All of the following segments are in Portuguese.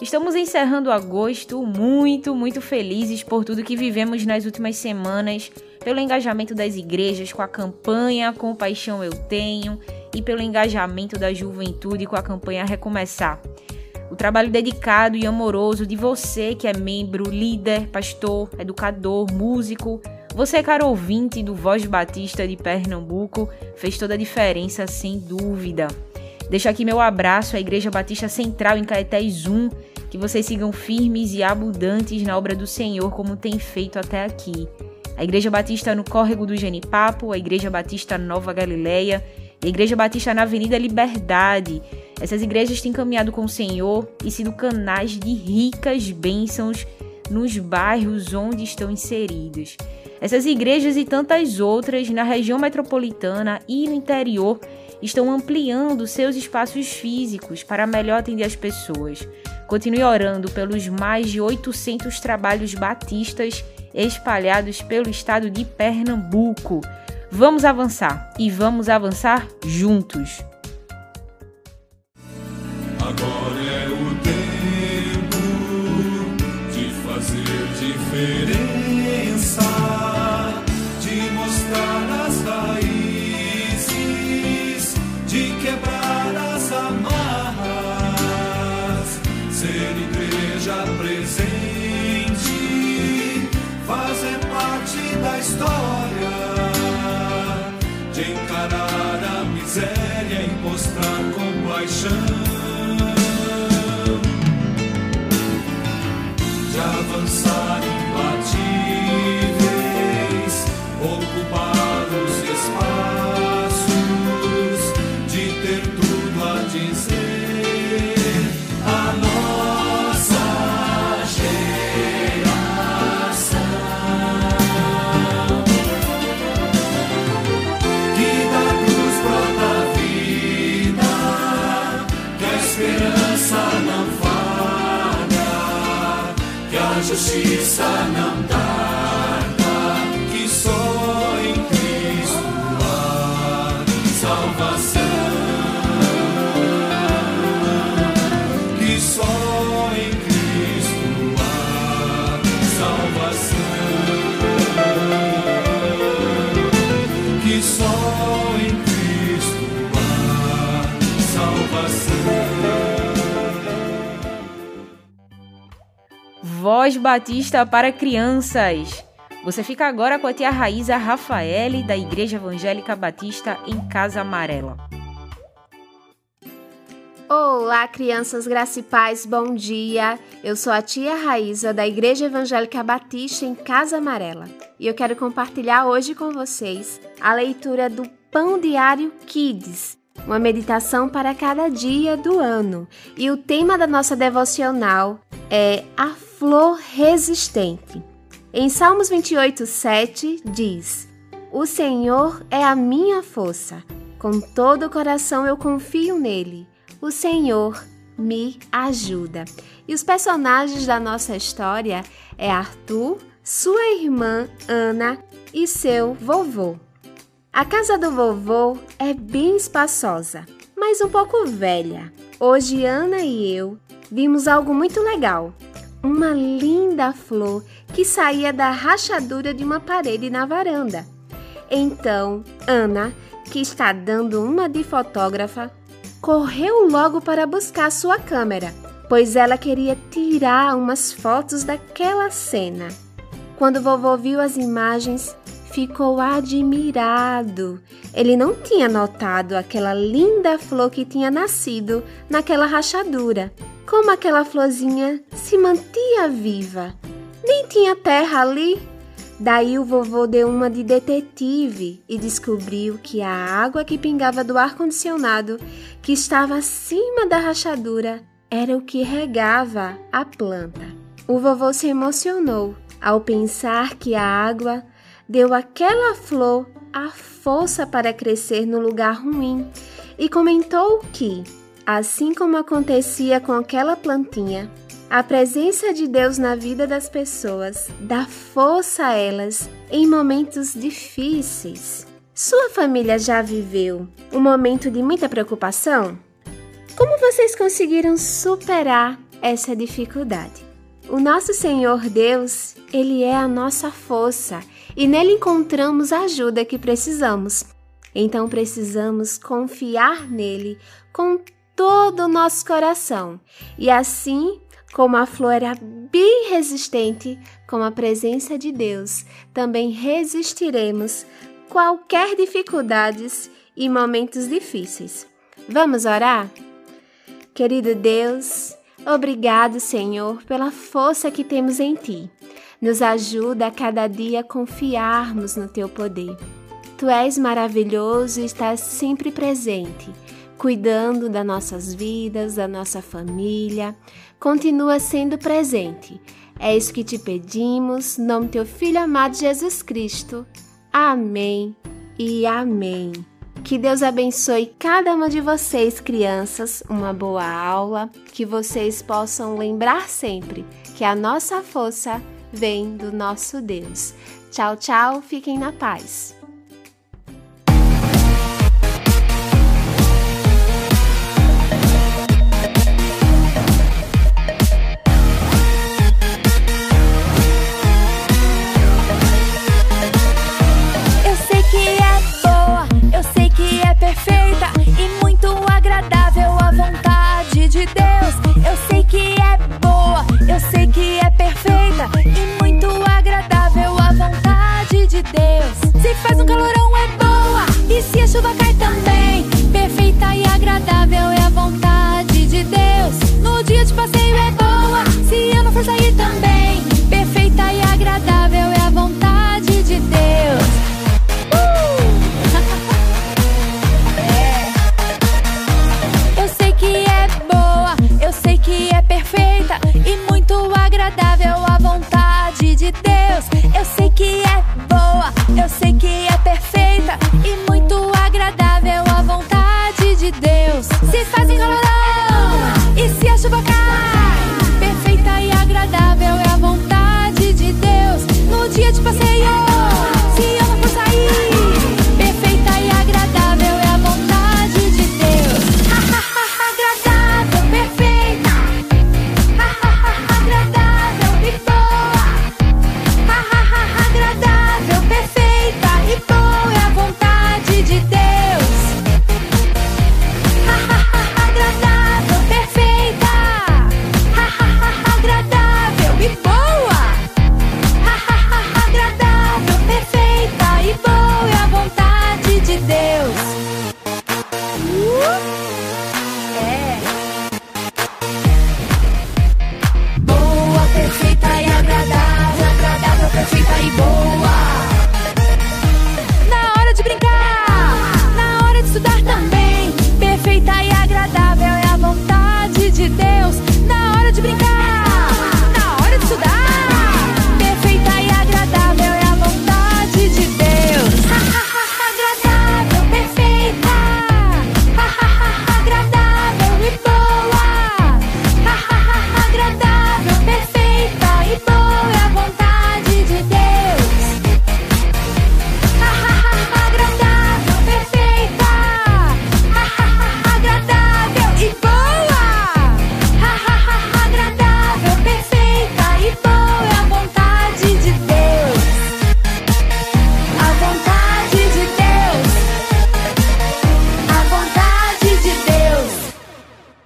Estamos encerrando agosto muito, muito felizes por tudo que vivemos nas últimas semanas, pelo engajamento das igrejas com a campanha Com Paixão Eu Tenho e pelo engajamento da juventude com a campanha Recomeçar. O trabalho dedicado e amoroso de você que é membro, líder, pastor, educador, músico, você, caro ouvinte do Voz Batista de Pernambuco, fez toda a diferença sem dúvida. Deixo aqui meu abraço à Igreja Batista Central em Caetés 1, que vocês sigam firmes e abundantes na obra do Senhor como tem feito até aqui. A Igreja Batista no Córrego do Genipapo, a Igreja Batista Nova Galileia e a Igreja Batista na Avenida Liberdade. Essas igrejas têm caminhado com o Senhor e sido canais de ricas bênçãos nos bairros onde estão inseridos. Essas igrejas e tantas outras na região metropolitana e no interior estão ampliando seus espaços físicos para melhor atender as pessoas. Continue orando pelos mais de 800 trabalhos batistas espalhados pelo estado de Pernambuco. Vamos avançar e vamos avançar juntos. Agora mostrar compaixão. de avançar imbatíveis, ocupar justiça não tarda, Voz Batista para crianças. Você fica agora com a tia Raíza Rafaele, da Igreja Evangélica Batista em Casa Amarela. Olá, crianças paz, bom dia. Eu sou a tia Raíza da Igreja Evangélica Batista em Casa Amarela e eu quero compartilhar hoje com vocês a leitura do Pão Diário Kids, uma meditação para cada dia do ano. E o tema da nossa devocional é a flor resistente. Em Salmos 28, 7 diz: O Senhor é a minha força, com todo o coração eu confio nele. O Senhor me ajuda. E os personagens da nossa história é Arthur, sua irmã Ana e seu vovô. A casa do vovô é bem espaçosa, mas um pouco velha. Hoje Ana e eu vimos algo muito legal. Uma linda flor que saía da rachadura de uma parede na varanda. Então, Ana, que está dando uma de fotógrafa, correu logo para buscar sua câmera, pois ela queria tirar umas fotos daquela cena. Quando vovô viu as imagens, ficou admirado. Ele não tinha notado aquela linda flor que tinha nascido naquela rachadura. Como aquela florzinha se mantia viva. Nem tinha terra ali. Daí o vovô deu uma de detetive e descobriu que a água que pingava do ar-condicionado, que estava acima da rachadura, era o que regava a planta. O vovô se emocionou ao pensar que a água deu àquela flor a força para crescer no lugar ruim e comentou que, assim como acontecia com aquela plantinha, a presença de Deus na vida das pessoas dá força a elas em momentos difíceis. Sua família já viveu um momento de muita preocupação? Como vocês conseguiram superar essa dificuldade? O nosso Senhor Deus, ele é a nossa força e nele encontramos a ajuda que precisamos. Então precisamos confiar nele com todo o nosso coração e assim como a flor era bem resistente com a presença de Deus, também resistiremos qualquer dificuldades e momentos difíceis. Vamos orar? Querido Deus, obrigado, Senhor, pela força que temos em Ti. Nos ajuda a cada dia a confiarmos no Teu poder. Tu és maravilhoso e estás sempre presente cuidando das nossas vidas, da nossa família. Continua sendo presente. É isso que te pedimos, no nome do teu Filho amado Jesus Cristo. Amém e amém. Que Deus abençoe cada uma de vocês, crianças, uma boa aula, que vocês possam lembrar sempre que a nossa força vem do nosso Deus. Tchau, tchau, fiquem na paz.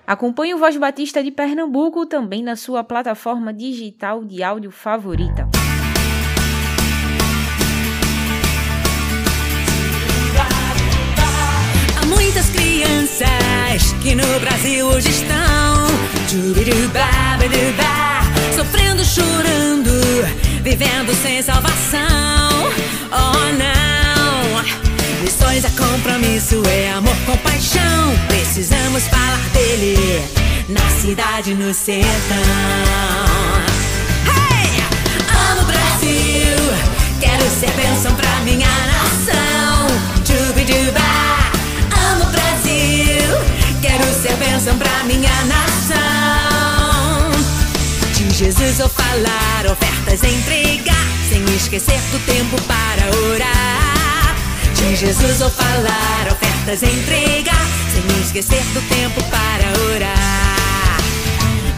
Acompanhe o Voz Batista de Pernambuco também na sua plataforma digital de áudio favorita. Há muitas crianças que no Brasil hoje estão sofrendo, chorando, vivendo sem salvação. Oh não! Lições é compromisso, é amor com paixão. Precisamos falar dele na cidade, no sertão. Hey! Amo Brasil, quero ser bênção pra minha nação. Jubiduba, amo Brasil, quero ser bênção pra minha nação. De Jesus vou falar, ofertas entregar, sem esquecer do tempo para orar. De Jesus vou falar, ofertas entregar, sem esquecer do tempo para orar.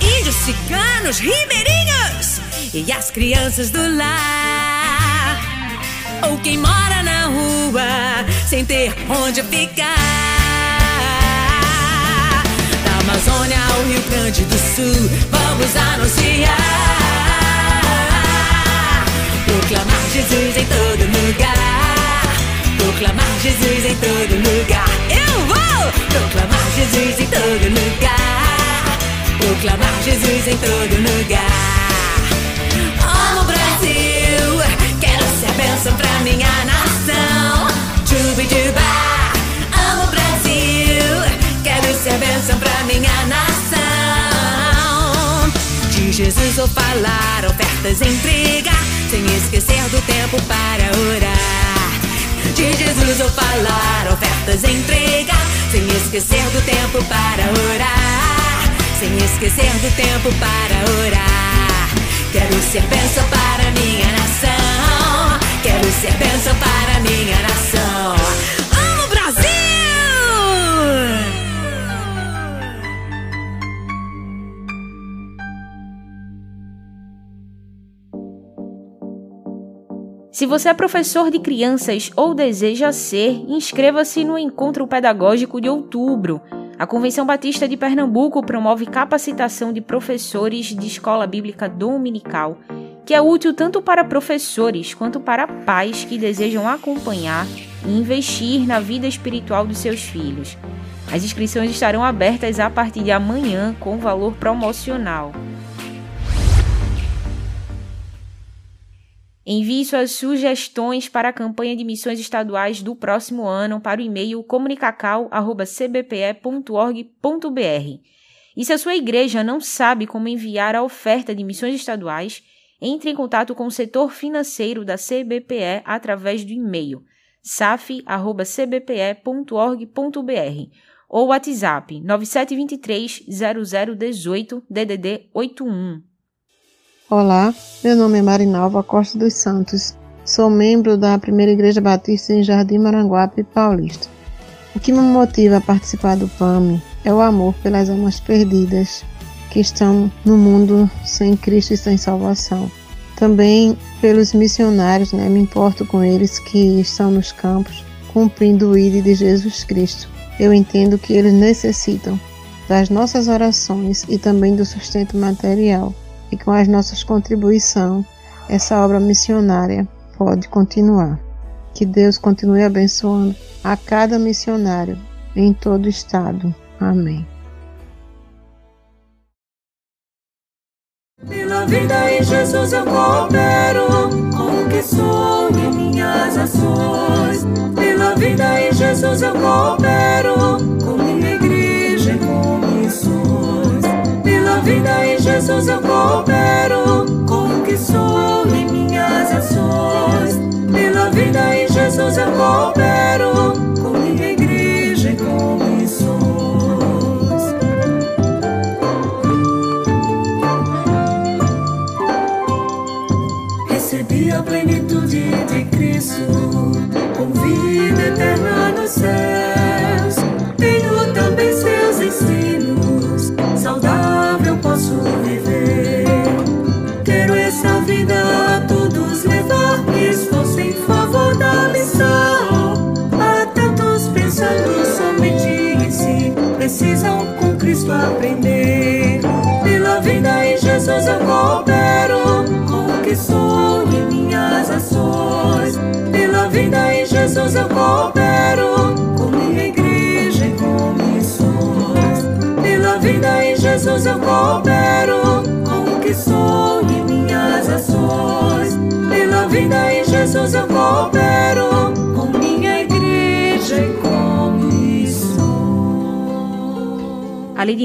Índios, ciganos, ribeirinhos e as crianças do lar. Ou quem mora na rua sem ter onde ficar. Da Amazônia ao Rio Grande do Sul, vamos anunciar. Proclamar Jesus em todo lugar. Proclamar Jesus em todo lugar. Eu vou proclamar Jesus em todo lugar. Proclamar Jesus em todo lugar. Amo o Brasil, quero ser bênção pra minha nação. Chubiduba, amo o Brasil, quero ser bênção pra minha nação. De Jesus vou falar, ofertas entregar, sem esquecer do tempo para orar. De Jesus vou falar, ofertas entregar, sem esquecer do tempo para orar. Sem esquecer do tempo para orar. Quero ser bênção para minha nação. Quero ser bênção para minha nação. Se você é professor de crianças ou deseja ser, inscreva-se no Encontro Pedagógico de outubro. A Convenção Batista de Pernambuco promove capacitação de professores de escola bíblica dominical, que é útil tanto para professores quanto para pais que desejam acompanhar e investir na vida espiritual dos seus filhos. As inscrições estarão abertas a partir de amanhã com valor promocional. Envie suas sugestões para a campanha de missões estaduais do próximo ano para o e-mail comunicacal.cbpe.org.br. E se a sua igreja não sabe como enviar a oferta de missões estaduais, entre em contato com o setor financeiro da CBPE através do e-mail saf.cbpe.org.br ou WhatsApp 9723 0018 DDD 81. Olá, meu nome é Marinalva Costa dos Santos. Sou membro da Primeira Igreja Batista em Jardim Maranguape Paulista. O que me motiva a participar do PAMI é o amor pelas almas perdidas que estão no mundo sem Cristo e sem salvação. Também pelos missionários, né? me importo com eles que estão nos campos cumprindo o ID de Jesus Cristo. Eu entendo que eles necessitam das nossas orações e também do sustento material e com as nossas contribuições, essa obra missionária pode continuar. Que Deus continue abençoando a cada missionário em todo o estado. Amém. Pela vida em Jesus eu coopero com o que sou e minhas ações. Pela vida em Jesus eu coopero com Pela vida em Jesus eu coopero com o que sou e minhas ações. Pela vida em Jesus eu coopero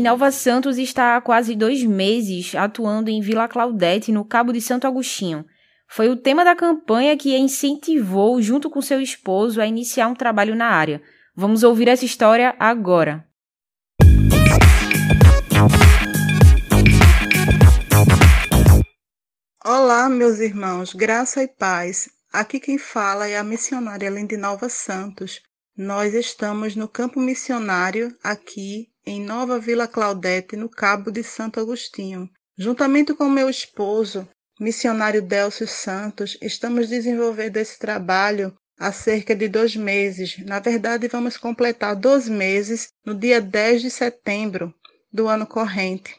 A Lidinalva Santos está há quase dois meses atuando em Vila Claudete, no Cabo de Santo Agostinho. Foi o tema da campanha que a incentivou, junto com seu esposo, a iniciar um trabalho na área. Vamos ouvir essa história agora. Olá, meus irmãos, graça e paz. Aqui quem fala é a missionária Lindinalva Santos. Nós estamos no campo missionário aqui em Nova Vila Claudete, no Cabo de Santo Agostinho. Juntamente com meu esposo, missionário Delcio Santos, estamos desenvolvendo esse trabalho há cerca de dois meses. Na verdade, vamos completar dois meses no dia 10 de setembro do ano corrente.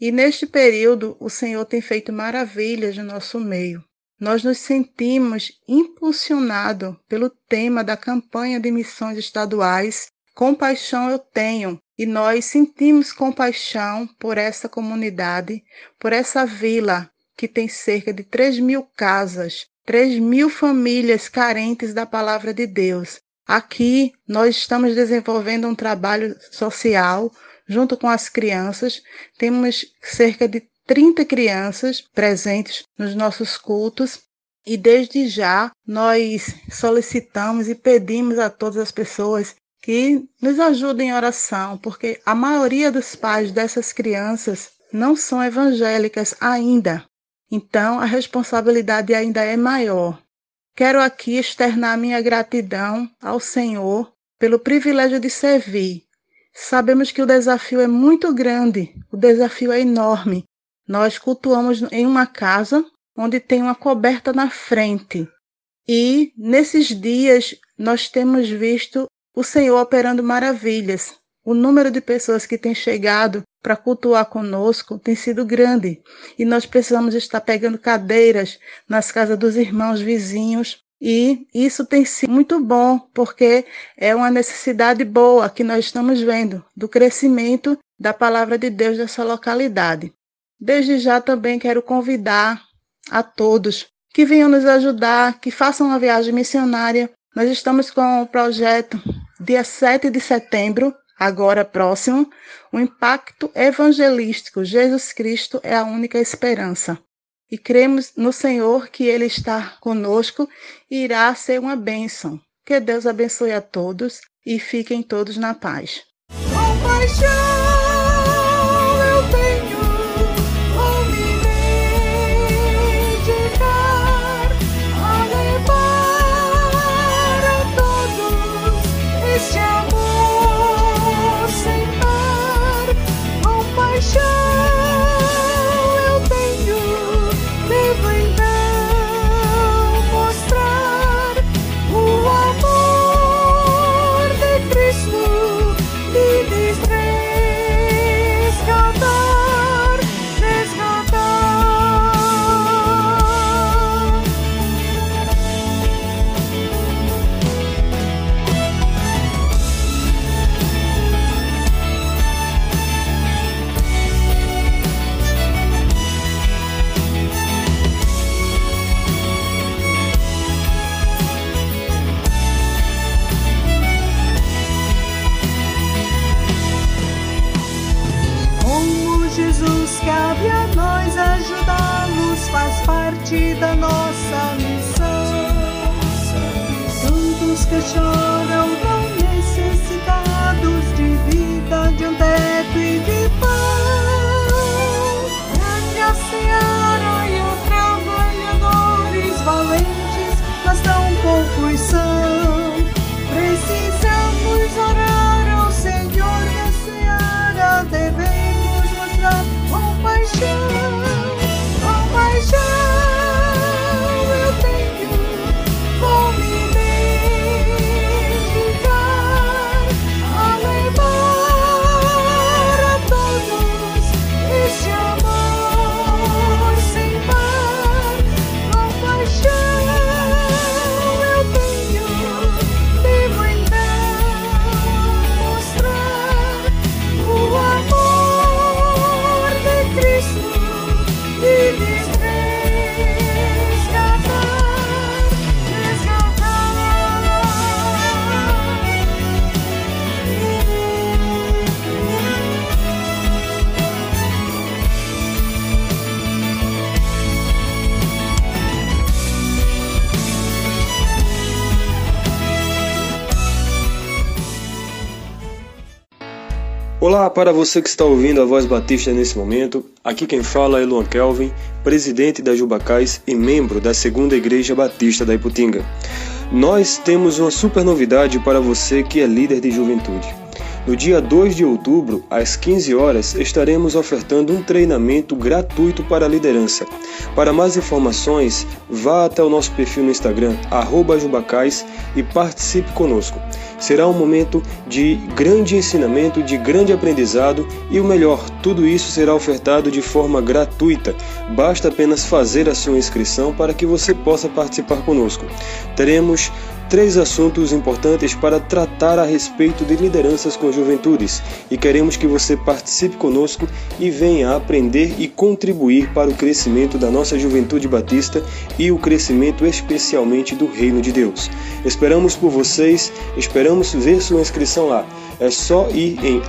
E neste período, o Senhor tem feito maravilhas no nosso meio. Nós nos sentimos impulsionados pelo tema da campanha de missões estaduais Compaixão eu tenho, e nós sentimos compaixão por essa comunidade, por essa vila que tem cerca de 3 mil casas, 3 mil famílias carentes da palavra de Deus. Aqui nós estamos desenvolvendo um trabalho social junto com as crianças. Temos cerca de 30 crianças presentes nos nossos cultos e desde já nós solicitamos e pedimos a todas as pessoas que nos ajudem em oração, porque a maioria dos pais dessas crianças não são evangélicas ainda. Então, a responsabilidade ainda é maior. Quero aqui externar minha gratidão ao Senhor pelo privilégio de servir. Sabemos que o desafio é muito grande, o desafio é enorme. Nós cultuamos em uma casa onde tem uma coberta na frente. E nesses dias nós temos visto o Senhor operando maravilhas. O número de pessoas que tem chegado para cultuar conosco tem sido grande e nós precisamos estar pegando cadeiras nas casas dos irmãos vizinhos e isso tem sido muito bom porque é uma necessidade boa que nós estamos vendo do crescimento da palavra de Deus nessa localidade. Desde já também quero convidar a todos que venham nos ajudar, que façam uma viagem missionária. Nós estamos com o projeto dia 7 de setembro agora próximo, o impacto evangelístico. Jesus Cristo é a única esperança. E cremos no Senhor que Ele está conosco e irá ser uma bênção. Que Deus abençoe a todos e fiquem todos na paz. da nossa missão. Santos que Olá para você que está ouvindo a Voz Batista nesse momento. Aqui quem fala é Luan Kelvin, presidente da Jubacais e membro da Segunda Igreja Batista da Iputinga. Nós temos uma super novidade para você que é líder de juventude. No dia 2 de outubro, às 15 horas, estaremos ofertando um treinamento gratuito para a liderança. Para mais informações, vá até o nosso perfil no Instagram, @jubacais e participe conosco. Será um momento de grande ensinamento, de grande aprendizado e o melhor, tudo isso será ofertado de forma gratuita. Basta apenas fazer a sua inscrição para que você possa participar conosco. Teremos três assuntos importantes para tratar a respeito de lideranças com juventudes e queremos que você participe conosco e venha aprender e contribuir para o crescimento da nossa juventude batista e o crescimento especialmente do reino de Deus. Esperamos por vocês, esperamos ver sua inscrição lá. É só ir em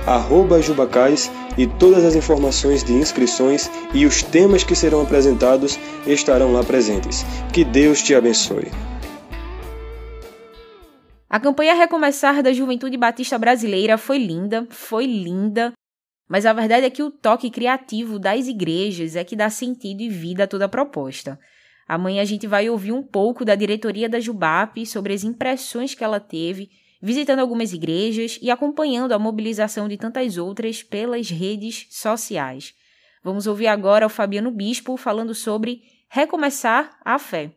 jubacais e todas as informações de inscrições e os temas que serão apresentados estarão lá presentes. Que Deus te abençoe. A campanha Recomeçar da Juventude Batista Brasileira foi linda, foi linda, mas a verdade é que o toque criativo das igrejas é que dá sentido e vida a toda a proposta. Amanhã a gente vai ouvir um pouco da diretoria da Jubap sobre as impressões que ela teve visitando algumas igrejas e acompanhando a mobilização de tantas outras pelas redes sociais. Vamos ouvir agora o Fabiano Bispo falando sobre recomeçar a fé.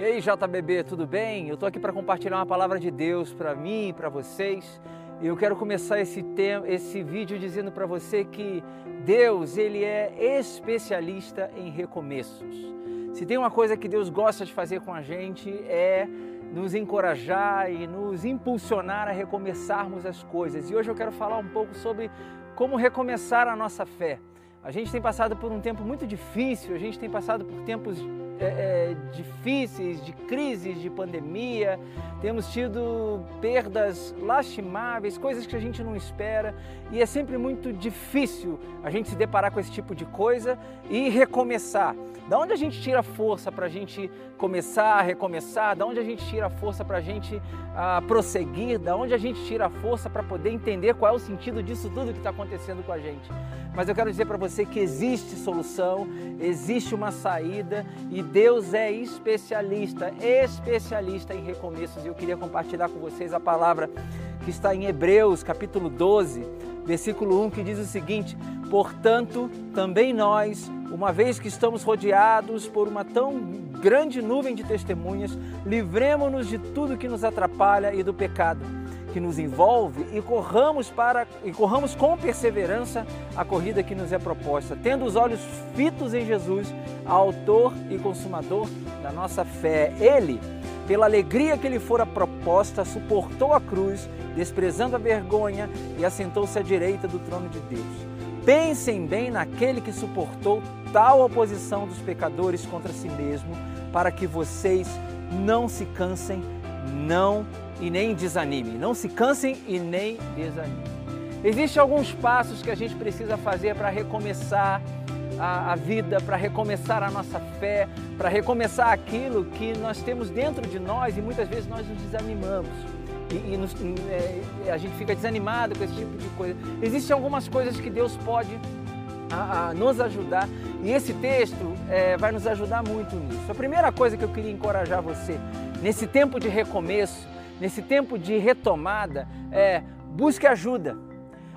E aí, JBB, tudo bem? Eu estou aqui para compartilhar uma palavra de Deus para mim e para vocês. E eu quero começar esse, tema, esse vídeo dizendo para você que Deus, ele é especialista em recomeços. Se tem uma coisa que Deus gosta de fazer com a gente é nos encorajar e nos impulsionar a recomeçarmos as coisas. E hoje eu quero falar um pouco sobre como recomeçar a nossa fé. A gente tem passado por um tempo muito difícil, a gente tem passado por tempos é, é, difíceis, de crises, de pandemia, temos tido perdas lastimáveis, coisas que a gente não espera e é sempre muito difícil a gente se deparar com esse tipo de coisa e recomeçar. Da onde a gente tira força para a gente começar, recomeçar? Da onde a gente tira força para a gente ah, prosseguir? Da onde a gente tira força para poder entender qual é o sentido disso tudo que está acontecendo com a gente? Mas eu quero dizer para você que existe solução, existe uma saída e Deus é especialista, especialista em recomeços. E eu queria compartilhar com vocês a palavra que está em Hebreus, capítulo 12, versículo 1, que diz o seguinte: Portanto, também nós, uma vez que estamos rodeados por uma tão grande nuvem de testemunhas, livremos-nos de tudo que nos atrapalha e do pecado que nos envolve e corramos para e corramos com perseverança a corrida que nos é proposta, tendo os olhos fitos em Jesus, autor e consumador da nossa fé. Ele, pela alegria que lhe fora proposta, suportou a cruz, desprezando a vergonha e assentou-se à direita do trono de Deus. Pensem bem naquele que suportou tal oposição dos pecadores contra si mesmo, para que vocês não se cansem, não e nem desanimem. Não se cansem e nem desanimem. Existem alguns passos que a gente precisa fazer para recomeçar a, a vida, para recomeçar a nossa fé, para recomeçar aquilo que nós temos dentro de nós e muitas vezes nós nos desanimamos e, e nos, é, a gente fica desanimado com esse tipo de coisa. Existem algumas coisas que Deus pode a, a nos ajudar e esse texto é, vai nos ajudar muito nisso. A primeira coisa que eu queria encorajar você nesse tempo de recomeço, nesse tempo de retomada, é busque ajuda.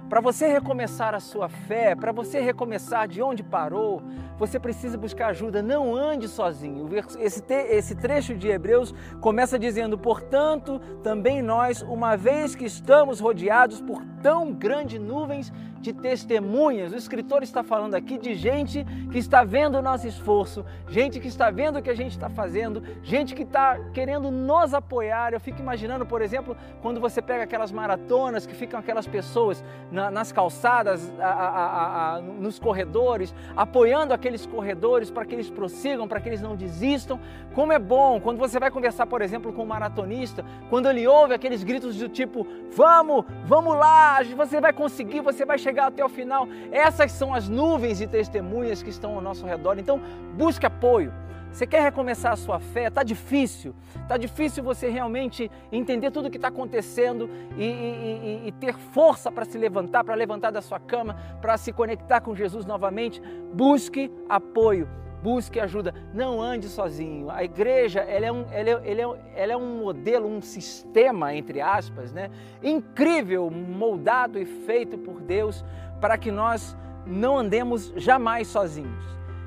Para você recomeçar a sua fé, para você recomeçar de onde parou, você precisa buscar ajuda. Não ande sozinho. Esse, esse trecho de Hebreus começa dizendo: Portanto, também nós, uma vez que estamos rodeados por tão grandes nuvens de testemunhas. O escritor está falando aqui de gente que está vendo o nosso esforço, gente que está vendo o que a gente está fazendo, gente que está querendo nos apoiar. Eu fico imaginando, por exemplo, quando você pega aquelas maratonas que ficam aquelas pessoas na, nas calçadas, a, a, a, nos corredores, apoiando aqueles corredores para que eles prossigam, para que eles não desistam. Como é bom quando você vai conversar, por exemplo, com um maratonista, quando ele ouve aqueles gritos do tipo: Vamos, vamos lá, você vai conseguir, você vai chegar chegar até o final. Essas são as nuvens de testemunhas que estão ao nosso redor. Então, busque apoio. Você quer recomeçar a sua fé? Tá difícil. Tá difícil você realmente entender tudo o que está acontecendo e, e, e ter força para se levantar, para levantar da sua cama, para se conectar com Jesus novamente. Busque apoio busque ajuda, não ande sozinho. A igreja ela é, um, ela é, ela é, ela é um modelo, um sistema, entre aspas, né? incrível, moldado e feito por Deus para que nós não andemos jamais sozinhos.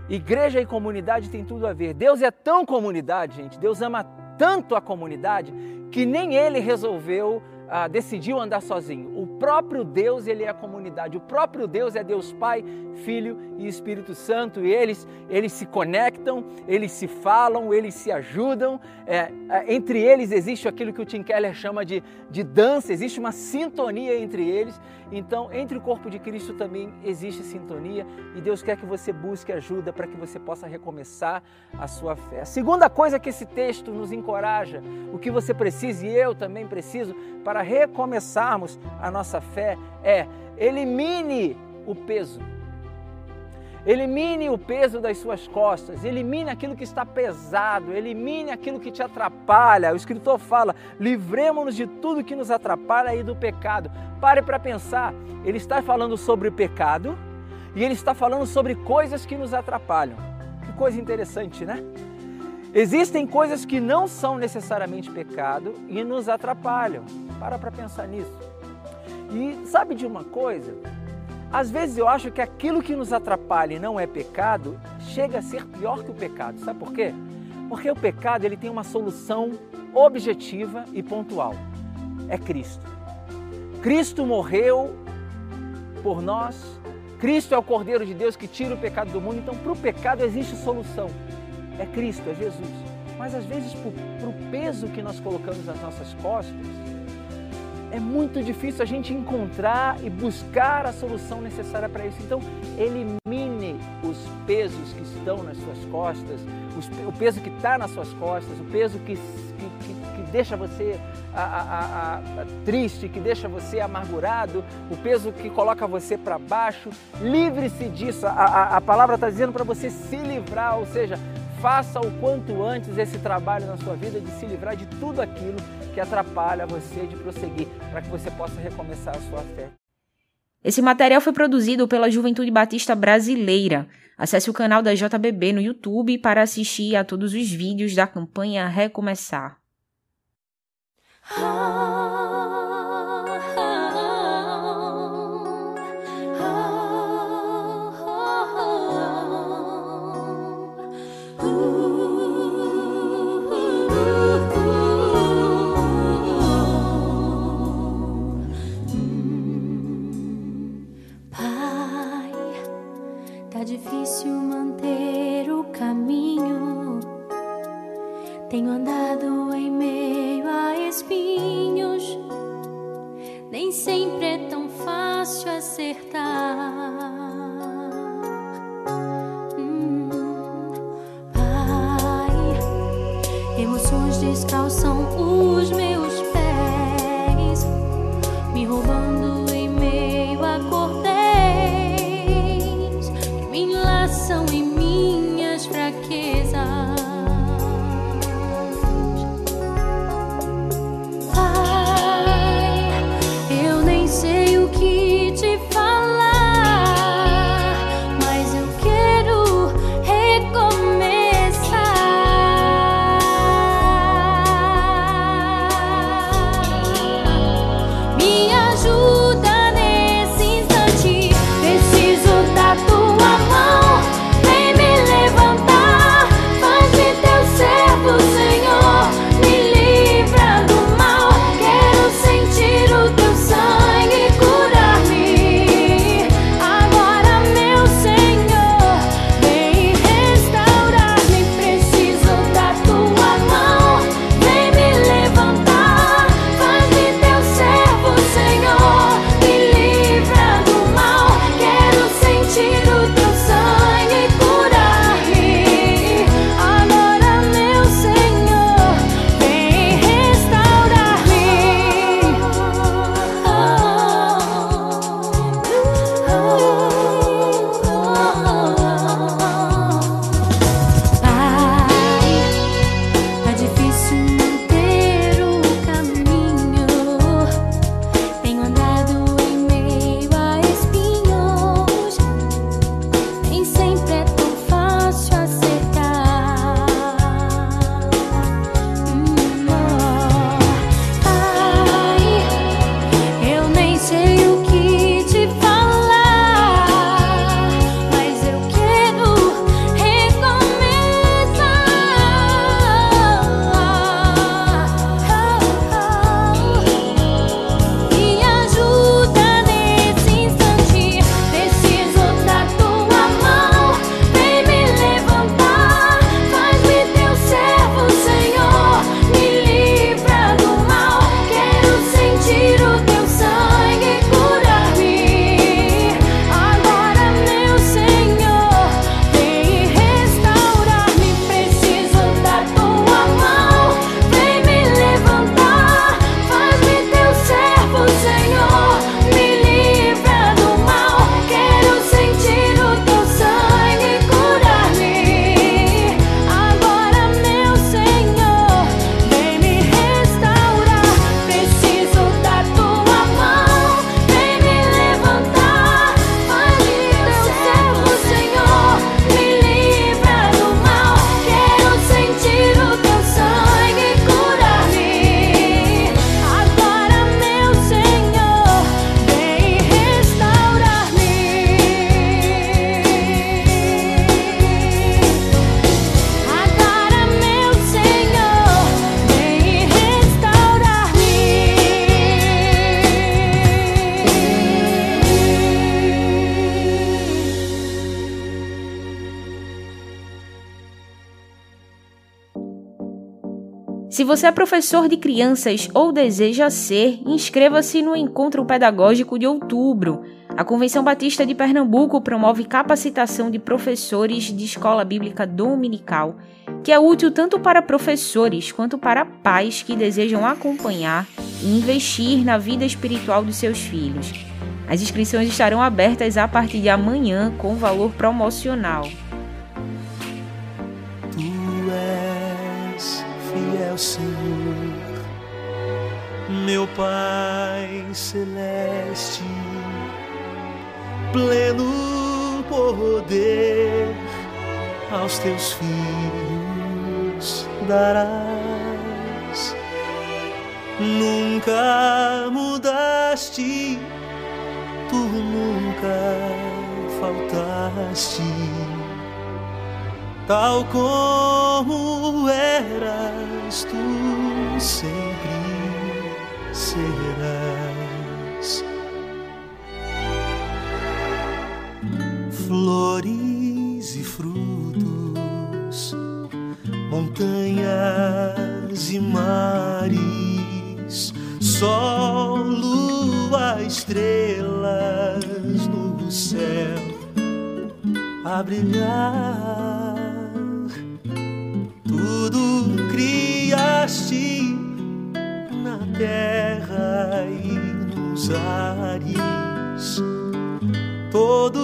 Igreja e comunidade tem tudo a ver. Deus é tão comunidade, gente. Deus ama tanto a comunidade que nem ele resolveu ah, decidiu andar sozinho. O próprio Deus, ele é a comunidade. O próprio Deus é Deus Pai, Filho e Espírito Santo. E eles, eles se conectam, eles se falam, eles se ajudam. É, é, entre eles existe aquilo que o Tim Keller chama de, de dança, existe uma sintonia entre eles. Então, entre o corpo de Cristo também existe sintonia. E Deus quer que você busque ajuda para que você possa recomeçar a sua fé. A segunda coisa que esse texto nos encoraja, o que você precisa e eu também preciso para para recomeçarmos a nossa fé é elimine o peso. Elimine o peso das suas costas, elimine aquilo que está pesado, elimine aquilo que te atrapalha. O escritor fala: livremos-nos de tudo que nos atrapalha e do pecado. Pare para pensar, ele está falando sobre pecado e ele está falando sobre coisas que nos atrapalham. Que coisa interessante, né? Existem coisas que não são necessariamente pecado e nos atrapalham. Para para pensar nisso. E sabe de uma coisa? Às vezes eu acho que aquilo que nos atrapalha e não é pecado chega a ser pior que o pecado. Sabe por quê? Porque o pecado ele tem uma solução objetiva e pontual. É Cristo. Cristo morreu por nós. Cristo é o Cordeiro de Deus que tira o pecado do mundo. Então, para o pecado existe solução é Cristo, é Jesus. Mas às vezes, para o peso que nós colocamos nas nossas costas, é muito difícil a gente encontrar e buscar a solução necessária para isso. Então, elimine os pesos que estão nas suas costas, o peso que está nas suas costas, o peso que, que, que, que deixa você a, a, a, triste, que deixa você amargurado, o peso que coloca você para baixo. Livre-se disso. A palavra está dizendo para você se livrar, ou seja, faça o quanto antes esse trabalho na sua vida de se livrar de tudo aquilo que atrapalha você de prosseguir, para que você possa recomeçar a sua fé. Esse material foi produzido pela Juventude Batista Brasileira. Acesse o canal da JBB no YouTube para assistir a todos os vídeos da campanha Recomeçar. Ah. Tenho andado em meio a espinhos. Nem sempre é tão fácil acertar. Hum, pai, emoções descalçam os meus pés, me roubando. Você é professor de crianças ou deseja ser, inscreva-se no Encontro Pedagógico de outubro. A Convenção Batista de Pernambuco promove capacitação de professores de escola bíblica dominical, que é útil tanto para professores quanto para pais que desejam acompanhar e investir na vida espiritual dos seus filhos. As inscrições estarão abertas a partir de amanhã com valor promocional. Tu és fiel, Senhor, meu Pai celeste, pleno poder aos teus filhos darás. Nunca mudaste tu nunca faltaste, tal como eras, tu sempre serás. Flores e frutos, montanhas e mares, sol, lua, estrelas no céu a brilhar. Tudo criaste terra e nos ares. Todo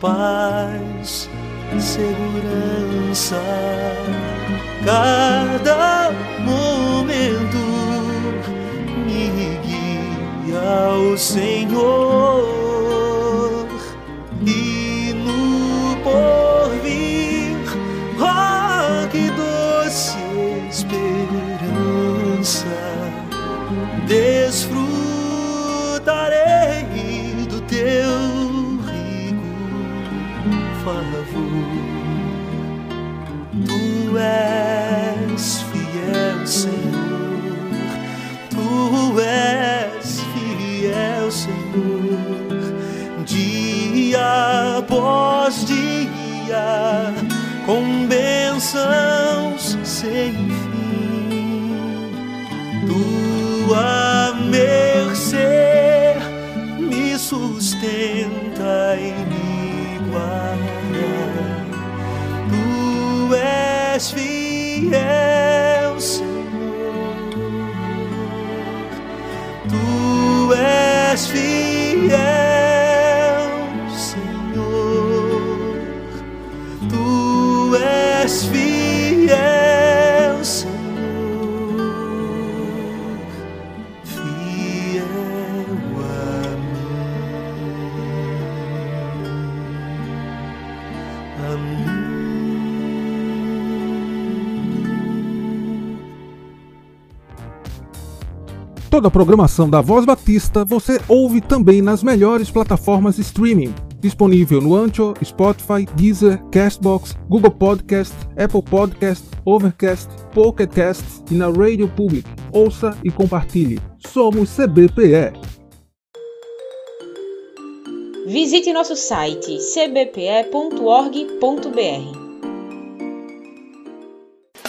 paz, segurança. Cada momento me guia ao Senhor bênçãos sem fim. Tua mercê me sustenta e me guarda. Tu és fiel, Senhor. Tu és fiel, Toda a programação da Voz Batista você ouve também nas melhores plataformas de streaming. Disponível no Ancho, Spotify, Deezer, Castbox, Google Podcast, Apple Podcast, Overcast, Pocket Cast e na Radio Public. Ouça e compartilhe. Somos CBPE. Visite nosso site cbpe.org.br.